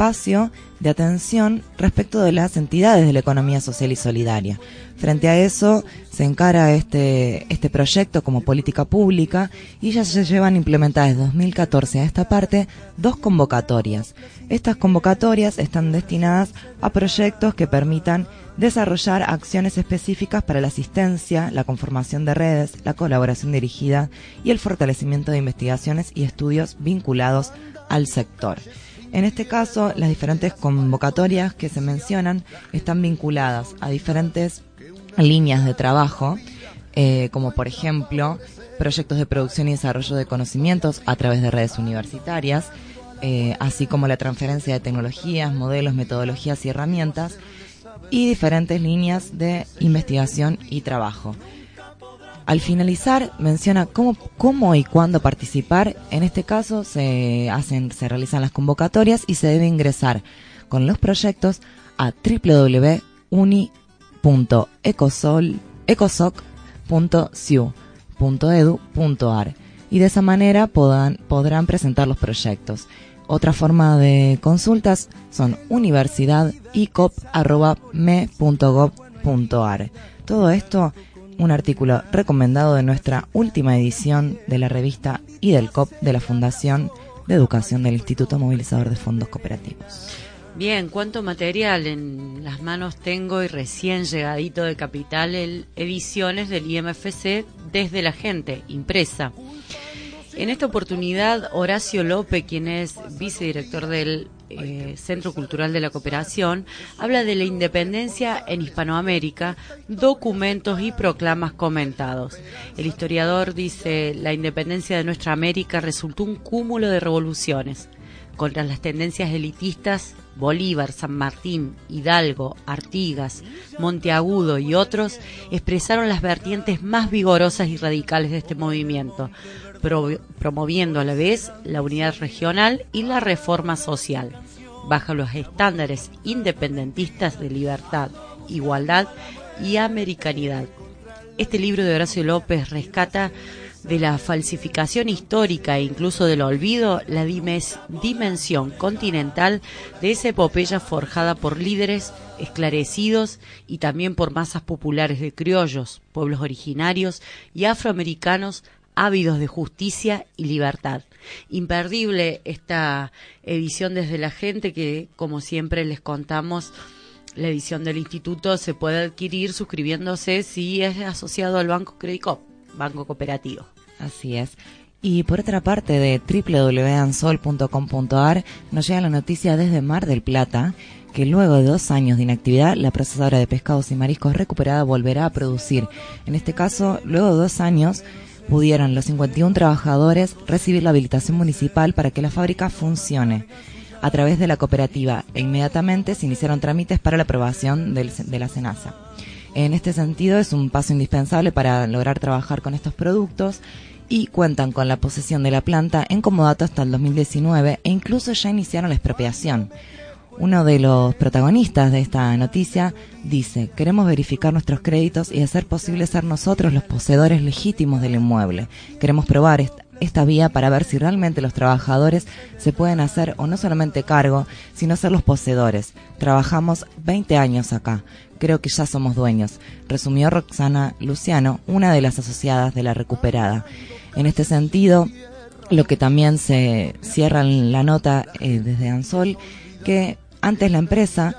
D: espacio de atención respecto de las entidades de la economía social y solidaria. Frente a eso se encara este, este proyecto como política pública y ya se llevan implementadas desde 2014 a esta parte dos convocatorias. Estas convocatorias están destinadas a proyectos que permitan desarrollar acciones específicas para la asistencia, la conformación de redes, la colaboración dirigida y el fortalecimiento de investigaciones y estudios vinculados al sector. En este caso, las diferentes convocatorias que se mencionan están vinculadas a diferentes líneas de trabajo, eh, como por ejemplo proyectos de producción y desarrollo de conocimientos a través de redes universitarias, eh, así como la transferencia de tecnologías, modelos, metodologías y herramientas, y diferentes líneas de investigación y trabajo. Al finalizar, menciona cómo, cómo y cuándo participar. En este caso, se, hacen, se realizan las convocatorias y se debe ingresar con los proyectos a www.unic.ecosoc.ciu.edu.ar y de esa manera podrán presentar los proyectos. Otra forma de consultas son universidadicop.me.gov.ar. Todo esto, un artículo recomendado de nuestra última edición de la revista y del COP de la Fundación de Educación del Instituto Movilizador de Fondos Cooperativos.
C: Bien, cuánto material en las manos tengo y recién llegadito de Capital el ediciones del IMFC desde la gente, impresa. En esta oportunidad, Horacio López, quien es vicedirector del eh, Centro Cultural de la Cooperación, habla de la independencia en Hispanoamérica, documentos y proclamas comentados. El historiador dice, la independencia de nuestra América resultó un cúmulo de revoluciones contra las tendencias elitistas, Bolívar, San Martín, Hidalgo, Artigas, Monteagudo y otros expresaron las vertientes más vigorosas y radicales de este movimiento, promoviendo a la vez la unidad regional y la reforma social, bajo los estándares independentistas de libertad, igualdad y americanidad. Este libro de Horacio López rescata de la falsificación histórica e incluso del olvido la dimensión continental de esa epopeya forjada por líderes esclarecidos y también por masas populares de criollos, pueblos originarios y afroamericanos ávidos de justicia y libertad. Imperdible esta edición desde la gente que, como siempre les contamos, la edición del instituto se puede adquirir suscribiéndose si es asociado al Banco Credicop, Banco Cooperativo.
D: Así es. Y por otra parte, de www.ansol.com.ar nos llega la noticia desde Mar del Plata que luego de dos años de inactividad, la procesadora de pescados y mariscos recuperada volverá a producir. En este caso, luego de dos años, pudieron los 51 trabajadores recibir la habilitación municipal para que la fábrica funcione a través de la cooperativa e inmediatamente se iniciaron trámites para la aprobación de la SENASA. En este sentido es un paso indispensable para lograr trabajar con estos productos y cuentan con la posesión de la planta en comodato hasta el 2019 e incluso ya iniciaron la expropiación. Uno de los protagonistas de esta noticia dice, queremos verificar nuestros créditos y hacer posible ser nosotros los poseedores legítimos del inmueble. Queremos probar esta, vía para ver si realmente los trabajadores se pueden hacer o no solamente cargo, sino ser los poseedores. Trabajamos 20 años acá. Creo que ya somos dueños, resumió Roxana Luciano, una de las asociadas de la recuperada. En este sentido, lo que también se cierra en la nota eh, desde Ansol, que antes la empresa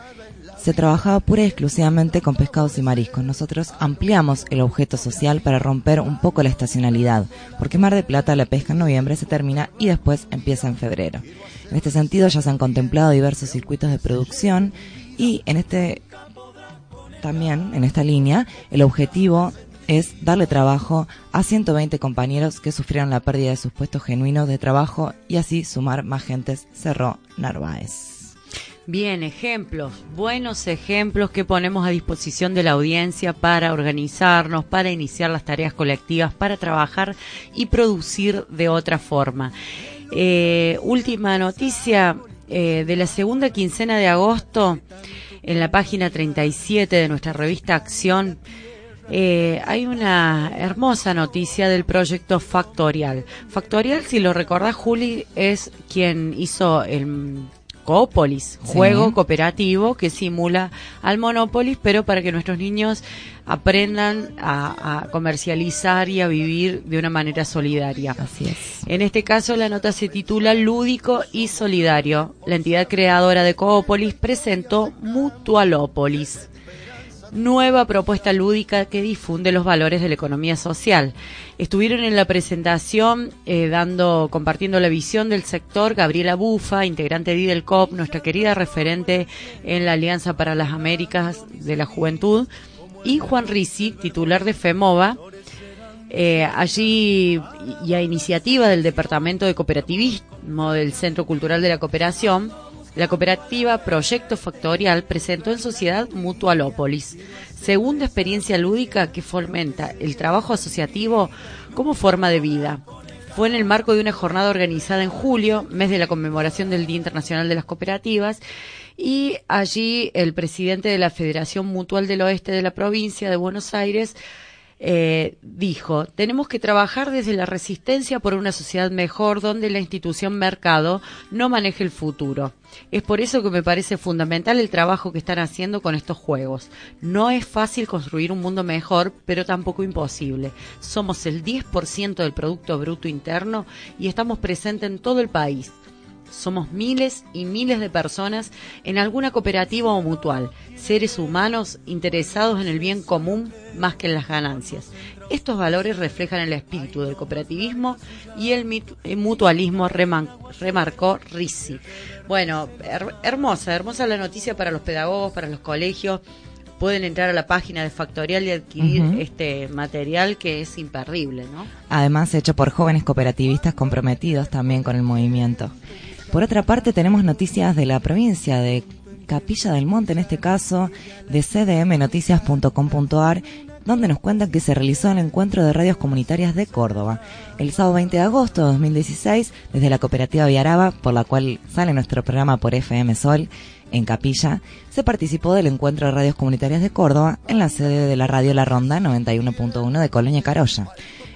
D: se trabajaba pura y exclusivamente con pescados y mariscos. Nosotros ampliamos el objeto social para romper un poco la estacionalidad, porque Mar de Plata la pesca en noviembre se termina y después empieza en febrero. En este sentido ya se han contemplado diversos circuitos de producción y en este también en esta línea el objetivo es darle trabajo a 120 compañeros que sufrieron la pérdida de sus puestos genuinos de trabajo y así sumar más gentes, cerró Narváez.
C: Bien, ejemplos, buenos ejemplos que ponemos a disposición de la audiencia para organizarnos, para iniciar las tareas colectivas, para trabajar y producir de otra forma. Eh, última noticia eh, de la segunda quincena de agosto, en la página 37 de nuestra revista Acción, eh, hay una hermosa noticia del proyecto Factorial. Factorial, si lo recordás, Juli, es quien hizo el Coopolis, juego cooperativo que simula al Monopolis, pero para que nuestros niños aprendan a, a, comercializar y a vivir de una manera solidaria.
D: Así es.
C: En este caso, la nota se titula Lúdico y Solidario. La entidad creadora de Coopolis presentó Mutualópolis nueva propuesta lúdica que difunde los valores de la economía social. Estuvieron en la presentación eh, dando, compartiendo la visión del sector Gabriela Bufa, integrante de del COP, nuestra querida referente en la Alianza para las Américas de la Juventud, y Juan Risi, titular de FEMOVA, eh, allí y a iniciativa del Departamento de Cooperativismo del Centro Cultural de la Cooperación, la cooperativa Proyecto Factorial presentó en sociedad Mutualópolis, segunda experiencia lúdica que fomenta el trabajo asociativo como forma de vida. Fue en el marco de una jornada organizada en julio, mes de la conmemoración del Día Internacional de las Cooperativas, y allí el presidente de la Federación Mutual del Oeste de la provincia de Buenos Aires eh, dijo, tenemos que trabajar desde la resistencia por una sociedad mejor donde la institución mercado no maneje el futuro. Es por eso que me parece fundamental el trabajo que están haciendo con estos juegos. No es fácil construir un mundo mejor, pero tampoco imposible. Somos el 10% del Producto Bruto Interno y estamos presentes en todo el país. Somos miles y miles de personas en alguna cooperativa o mutual, seres humanos interesados en el bien común más que en las ganancias. Estos valores reflejan el espíritu del cooperativismo y el, mutualismo, remarcó Risi. Bueno, hermosa, hermosa la noticia para los pedagogos, para los colegios pueden entrar a la página de Factorial y adquirir este material que es imperdible, ¿no?
D: Además, hecho por jóvenes cooperativistas comprometidos también con el movimiento. Por otra parte, tenemos noticias de la provincia de Capilla del Monte, en este caso, de cdmnoticias.com.ar, donde nos cuentan que se realizó el encuentro de radios comunitarias de Córdoba. El sábado 20 de agosto de 2016, desde la cooperativa Viaraba, por la cual sale nuestro programa por FM Sol, en Capilla, se participó del encuentro de radios comunitarias de Córdoba en la sede de la radio La Ronda 91.1 de Colonia Carolla.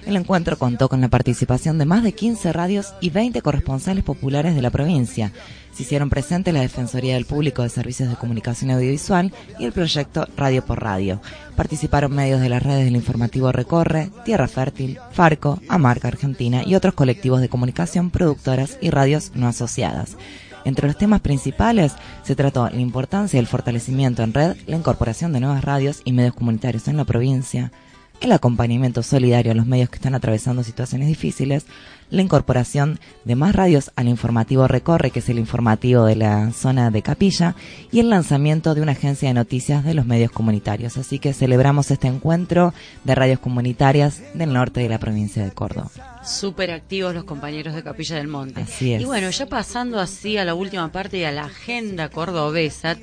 D: El encuentro contó con la participación de más de 15 radios y 20 corresponsales populares de la provincia. Se hicieron presentes la Defensoría del Público de Servicios de Comunicación Audiovisual y el proyecto Radio por Radio. Participaron medios de las redes del informativo Recorre, Tierra Fértil, Farco, Amarca Argentina y otros colectivos de comunicación, productoras y radios no asociadas. Entre los temas principales se trató la importancia del fortalecimiento en red, la incorporación de nuevas radios y medios comunitarios en la provincia, el acompañamiento solidario a los medios que están atravesando situaciones difíciles, la incorporación de más radios al informativo Recorre, que es el informativo de la zona de Capilla, y el lanzamiento de una agencia de noticias de los medios comunitarios. Así que celebramos este encuentro de radios comunitarias del norte de la provincia de Córdoba.
C: Súper activos los compañeros de Capilla del Monte.
D: Así es.
C: Y bueno, ya pasando así a la última parte y a la agenda cordobesa,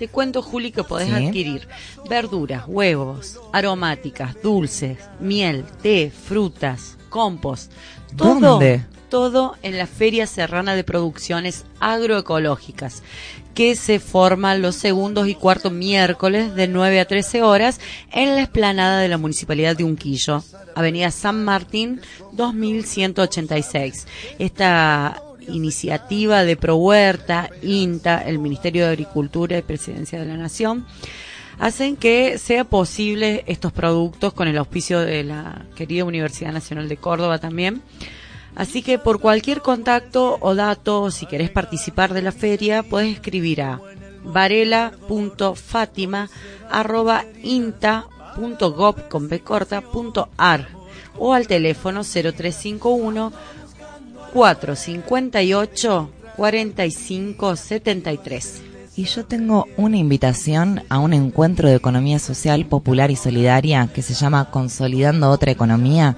C: te cuento, Juli, que podés adquirir verduras, huevos, aromáticas, dulces, miel, té, frutas, compost. Todo, todo en la Feria Serrana de Producciones Agroecológicas, que se forma los segundos y cuarto miércoles de 9 a 13 horas en la explanada de la Municipalidad de Unquillo, Avenida San Martín 2186. Esta iniciativa de ProHuerta, INTA, el Ministerio de Agricultura y Presidencia de la Nación, hacen que sea posible estos productos con el auspicio de la querida Universidad Nacional de Córdoba también. Así que por cualquier contacto o dato, si querés participar de la feria, puedes escribir a varela.fatima.inta.gov.ar o al teléfono 0351 458 45 73.
D: Y yo tengo una invitación a un encuentro de economía social, popular y solidaria que se llama Consolidando otra economía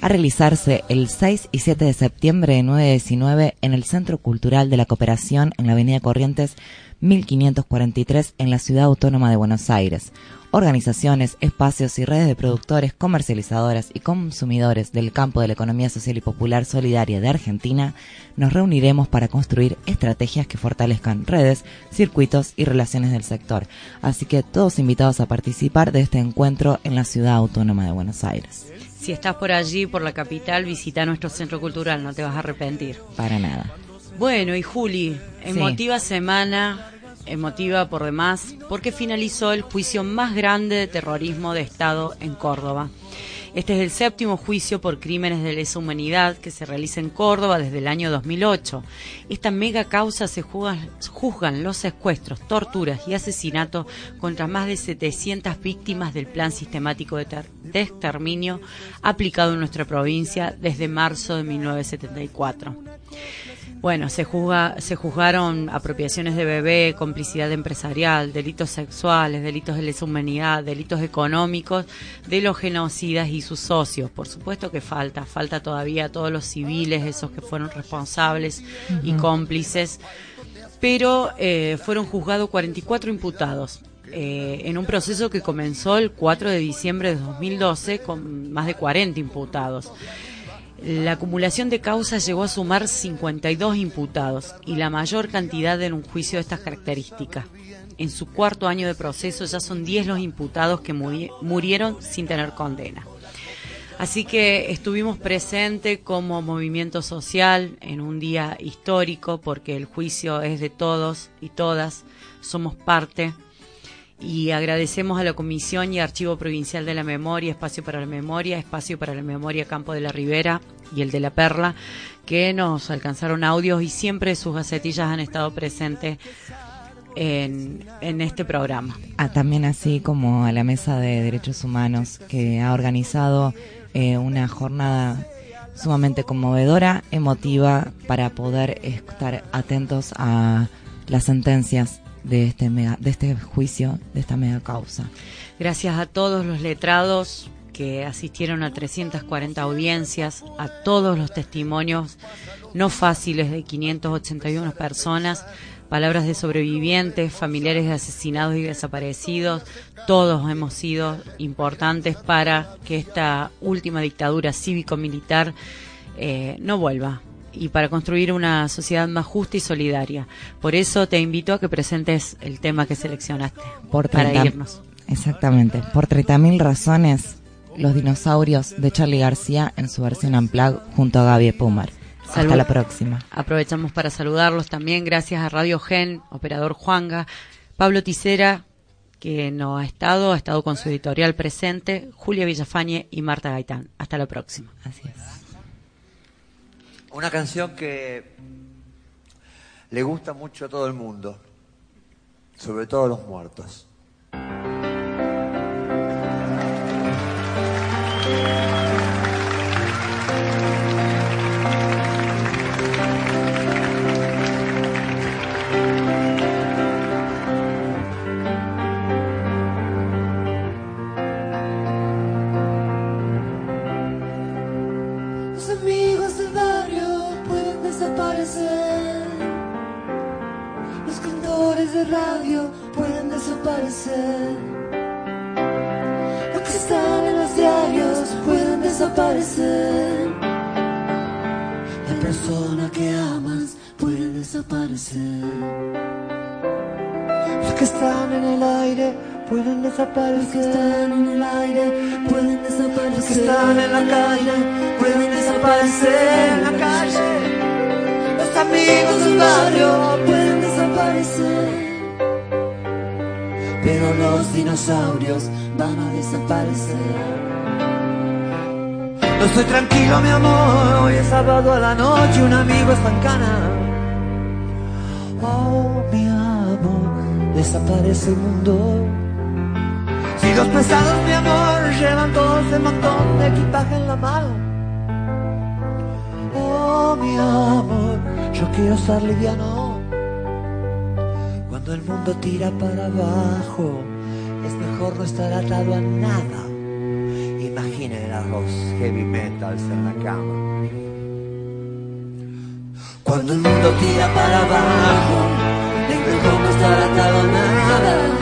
D: a realizarse el 6 y 7 de septiembre de 9 a 19 en el Centro Cultural de la Cooperación en la Avenida Corrientes 1543 en la Ciudad Autónoma de Buenos Aires organizaciones, espacios y redes de productores, comercializadoras y consumidores del campo de la economía social y popular solidaria de Argentina, nos reuniremos para construir estrategias que fortalezcan redes, circuitos y relaciones del sector. Así que todos invitados a participar de este encuentro en la Ciudad Autónoma de Buenos Aires.
C: Si estás por allí, por la capital, visita nuestro centro cultural, no te vas a arrepentir.
D: Para nada.
C: Bueno, y Juli, emotiva semana, emotiva por demás, porque finalizó el juicio más grande de terrorismo de Estado en Córdoba. Este es el séptimo juicio por crímenes de lesa humanidad que se realiza en Córdoba desde el año 2008. Esta mega causa se juzgan los secuestros, torturas y asesinatos contra más de 700 víctimas del plan sistemático de, de exterminio aplicado en nuestra provincia desde marzo de 1974. Bueno, se, juzga, se juzgaron apropiaciones de bebé, complicidad empresarial, delitos sexuales, delitos de lesa humanidad, delitos económicos de los genocidas y sus socios. Por supuesto que falta, falta todavía todos los civiles, esos que fueron responsables y cómplices, pero eh, fueron juzgados 44 imputados. Eh, en un proceso que comenzó el 4 de diciembre de 2012 con más de 40 imputados. La acumulación de causas llegó a sumar 52 imputados y la mayor cantidad en un juicio de estas características. En su cuarto año de proceso ya son 10 los imputados que murieron sin tener condena. Así que estuvimos presentes como movimiento social en un día histórico porque el juicio es de todos y todas, somos parte y agradecemos a la Comisión y Archivo Provincial de la Memoria, Espacio para la Memoria, Espacio para la Memoria Campo de la Ribera y el de la Perla, que nos alcanzaron audios y siempre sus gacetillas han estado presentes en, este programa.
D: Ah, también así como a la Mesa de Derechos Humanos, que ha organizado eh, una jornada sumamente conmovedora, emotiva, para poder estar atentos a las sentencias de este, mega, de este juicio, de esta mega causa.
C: Gracias a todos los letrados que asistieron a 340 audiencias, a todos los testimonios no fáciles de 581 personas, palabras de sobrevivientes, familiares de asesinados y desaparecidos, todos hemos sido importantes para que esta última dictadura cívico-militar eh, no vuelva, y para construir una sociedad más justa y solidaria. Por eso te invito a que presentes el tema que seleccionaste
D: por
C: para irnos.
D: Exactamente, por 30.000 razones, los dinosaurios de Charlie García en su versión Unplugged junto a Gaby Pumar. Hasta la próxima.
C: Aprovechamos para saludarlos también, gracias a Radio Gen, operador Juanga, Pablo Ticera, que no ha estado, ha estado con su editorial presente, Julia Villafañe y Marta Gaitán. Hasta la próxima.
D: Así es.
K: Una canción que le gusta mucho a todo el mundo, sobre todo a los muertos.
L: Desaparecer. Los que están en los diarios pueden desaparecer. La persona que amas puede desaparecer. Los que están en el aire pueden desaparecer. Los que están en el aire pueden desaparecer. Los que están en la calle pueden desaparecer. En la calle, los amigos del barrio pueden desaparecer pero los dinosaurios van a desaparecer. No estoy tranquilo, mi amor, hoy es sábado a la noche, un amigo está en cana. Oh, mi amor, desaparece el mundo. Si los pesados, mi amor, llevan todo ese montón de equipaje en la mano. Oh, mi amor, yo quiero ser liviano mundo tira para abajo, es mejor no estar atado a nada. Imaginen a los heavy metals en la cama. Cuando el mundo tira para abajo, es mejor no estar atado a nada.